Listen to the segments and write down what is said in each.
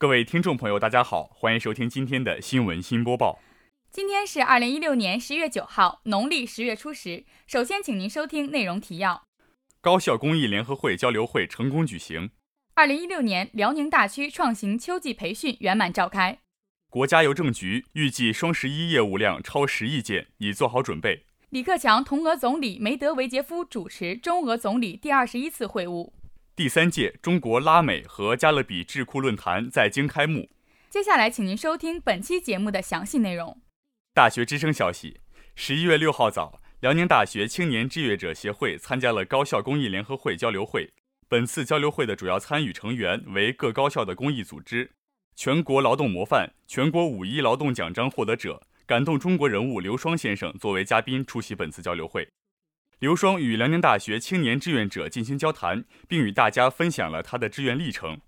各位听众朋友，大家好，欢迎收听今天的新闻新播报。今天是二零一六年十月九号，农历十月初十。首先，请您收听内容提要：高校公益联合会交流会成功举行；二零一六年辽宁大区创行秋季培训圆满召开；国家邮政局预计双十一业务量超十亿件，已做好准备；李克强同俄总理梅德韦杰夫主持中俄总理第二十一次会晤。第三届中国拉美和加勒比智库论坛在京开幕。接下来，请您收听本期节目的详细内容。大学之声消息：十一月六号早，辽宁大学青年志愿者协会参加了高校公益联合会交流会。本次交流会的主要参与成员为各高校的公益组织。全国劳动模范、全国五一劳动奖章获得者、感动中国人物刘双先生作为嘉宾出席本次交流会。刘双与辽宁大学青年志愿者进行交谈，并与大家分享了他的志愿历程，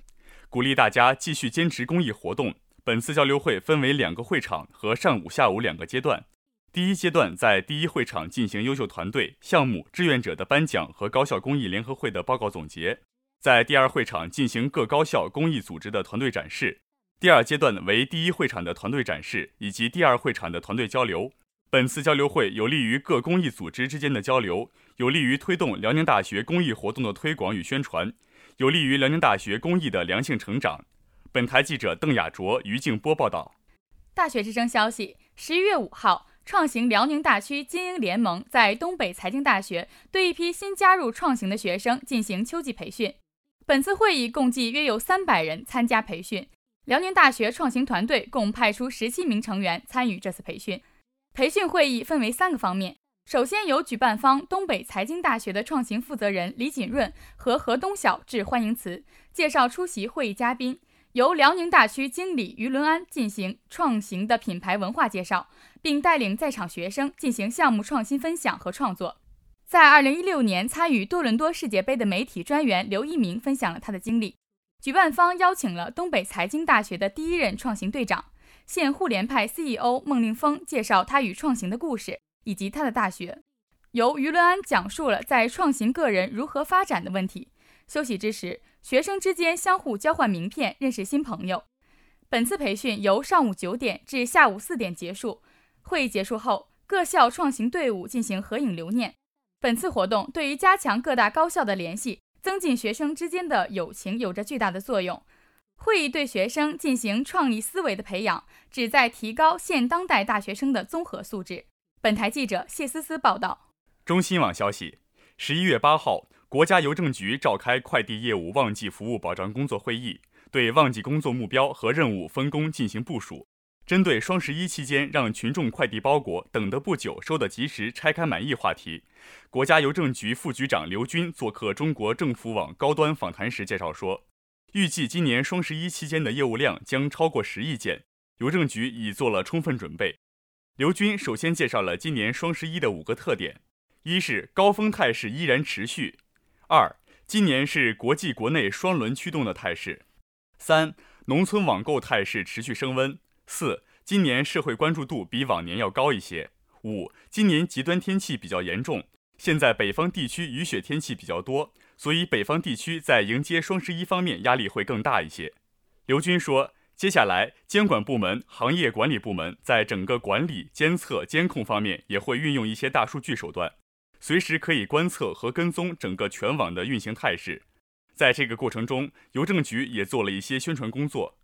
鼓励大家继续坚持公益活动。本次交流会分为两个会场和上午、下午两个阶段。第一阶段在第一会场进行优秀团队、项目、志愿者的颁奖和高校公益联合会的报告总结；在第二会场进行各高校公益组织的团队展示。第二阶段为第一会场的团队展示以及第二会场的团队交流。本次交流会有利于各公益组织之间的交流，有利于推动辽宁大学公益活动的推广与宣传，有利于辽宁大学公益的良性成长。本台记者邓雅卓、于静波报道。大学之声消息：十一月五号，创行辽宁大区精英联盟在东北财经大学对一批新加入创行的学生进行秋季培训。本次会议共计约有三百人参加培训，辽宁大学创行团队共派出十七名成员参与这次培训。培训会议分为三个方面，首先由举办方东北财经大学的创行负责人李锦润和何东晓致欢迎词，介绍出席会议嘉宾；由辽宁大区经理于伦安进行创行的品牌文化介绍，并带领在场学生进行项目创新分享和创作。在二零一六年参与多伦多世界杯的媒体专员刘一鸣分享了他的经历。举办方邀请了东北财经大学的第一任创行队长。现互联派 CEO 孟令峰介绍他与创行的故事，以及他的大学。由于伦安讲述了在创行个人如何发展的问题。休息之时，学生之间相互交换名片，认识新朋友。本次培训由上午九点至下午四点结束。会议结束后，各校创行队伍进行合影留念。本次活动对于加强各大高校的联系，增进学生之间的友情有着巨大的作用。会议对学生进行创意思维的培养，旨在提高现当代大学生的综合素质。本台记者谢思思报道。中新网消息：十一月八号，国家邮政局召开快递业务旺季服务保障工作会议，对旺季工作目标和任务分工进行部署。针对双十一期间让群众快递包裹等得不久、收得及时、拆开满意话题，国家邮政局副局长刘军做客中国政府网高端访谈时介绍说。预计今年双十一期间的业务量将超过十亿件，邮政局已做了充分准备。刘军首先介绍了今年双十一的五个特点：一是高峰态势依然持续；二，今年是国际国内双轮驱动的态势；三，农村网购态势持续升温；四，今年社会关注度比往年要高一些；五，今年极端天气比较严重，现在北方地区雨雪天气比较多。所以，北方地区在迎接双十一方面压力会更大一些。刘军说，接下来监管部门、行业管理部门在整个管理、监测、监控方面也会运用一些大数据手段，随时可以观测和跟踪整个全网的运行态势。在这个过程中，邮政局也做了一些宣传工作。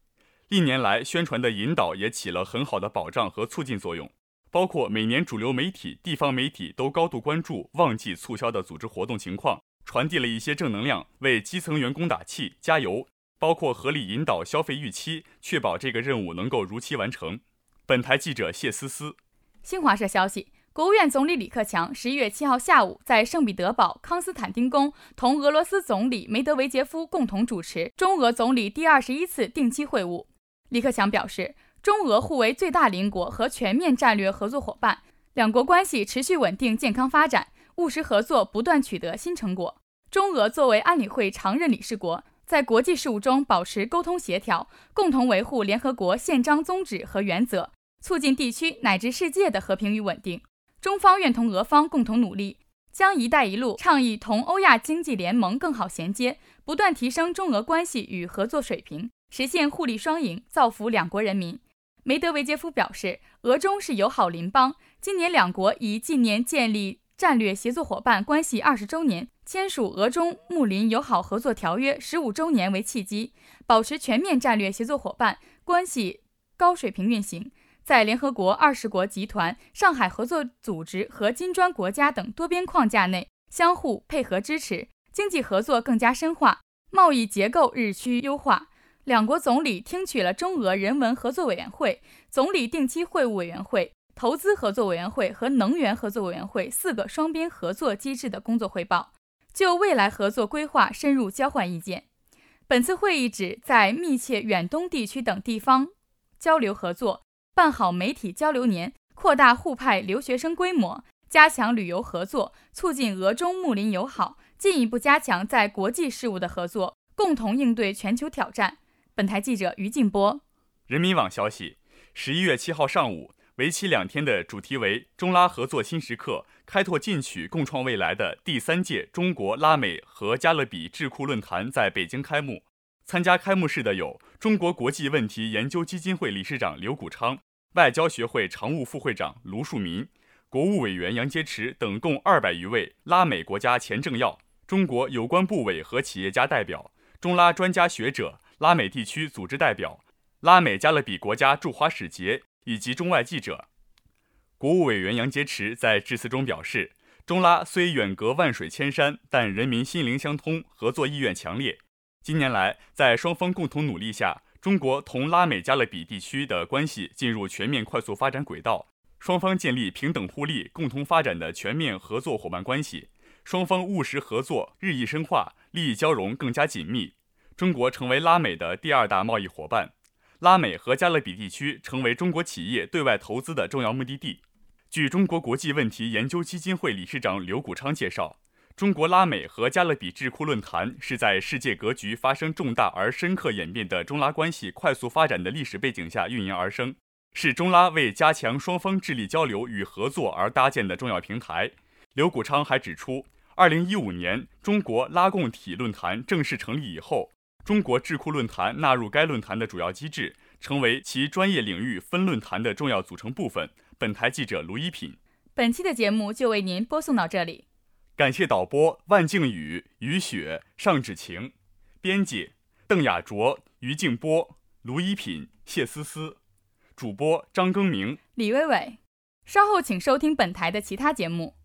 历年来，宣传的引导也起了很好的保障和促进作用，包括每年主流媒体、地方媒体都高度关注旺季促销的组织活动情况。传递了一些正能量，为基层员工打气加油，包括合理引导消费预期，确保这个任务能够如期完成。本台记者谢思思。新华社消息，国务院总理李克强十一月七号下午在圣彼得堡康斯坦丁宫同俄罗斯总理梅德韦杰夫共同主持中俄总理第二十一次定期会晤。李克强表示，中俄互为最大邻国和全面战略合作伙伴，两国关系持续稳定健康发展。务实合作不断取得新成果。中俄作为安理会常任理事国，在国际事务中保持沟通协调，共同维护联合国宪章宗旨和原则，促进地区乃至世界的和平与稳定。中方愿同俄方共同努力，将“一带一路”倡议同欧亚经济联盟更好衔接，不断提升中俄关系与合作水平，实现互利双赢，造福两国人民。梅德韦杰夫表示，俄中是友好邻邦，今年两国已纪念建立战略协作伙伴关系二十周年，签署俄中睦邻友好合作条约十五周年为契机，保持全面战略协作伙伴关系高水平运行。在联合国二十国集团、上海合作组织和金砖国家等多边框架内相互配合支持，经济合作更加深化，贸易结构日趋优化。两国总理听取了中俄人文合作委员会、总理定期会晤委员会、投资合作委员会和能源合作委员会四个双边合作机制的工作汇报，就未来合作规划深入交换意见。本次会议旨在密切远东地区等地方交流合作。办好媒体交流年，扩大互派留学生规模，加强旅游合作，促进俄中睦邻友好，进一步加强在国际事务的合作，共同应对全球挑战。本台记者于静波。人民网消息：十一月七号上午，为期两天的主题为“中拉合作新时刻，开拓进取，共创未来”的第三届中国拉美和加勒比智库论坛在北京开幕。参加开幕式的有中国国际问题研究基金会理事长刘谷昌。外交学会常务副会长卢树民、国务委员杨洁篪等共二百余位拉美国家前政要、中国有关部委和企业家代表、中拉专家学者、拉美地区组织代表、拉美加勒比国家驻华使节以及中外记者。国务委员杨洁篪在致辞中表示：“中拉虽远隔万水千山，但人民心灵相通，合作意愿强烈。近年来，在双方共同努力下。”中国同拉美加勒比地区的关系进入全面快速发展轨道，双方建立平等互利、共同发展的全面合作伙伴关系，双方务实合作日益深化，利益交融更加紧密。中国成为拉美的第二大贸易伙伴，拉美和加勒比地区成为中国企业对外投资的重要目的地。据中国国际问题研究基金会理事长刘谷昌介绍。中国拉美和加勒比智库论坛是在世界格局发生重大而深刻演变的中拉关系快速发展的历史背景下运营而生，是中拉为加强双方智力交流与合作而搭建的重要平台。刘谷昌还指出，2015年中国拉共体论坛正式成立以后，中国智库论坛纳入该论坛的主要机制，成为其专业领域分论坛的重要组成部分。本台记者卢一品，本期的节目就为您播送到这里。感谢导播万靖宇、于雪、尚芷晴，编辑邓雅卓、于静波、卢一品、谢思思，主播张更明、李薇薇。稍后请收听本台的其他节目。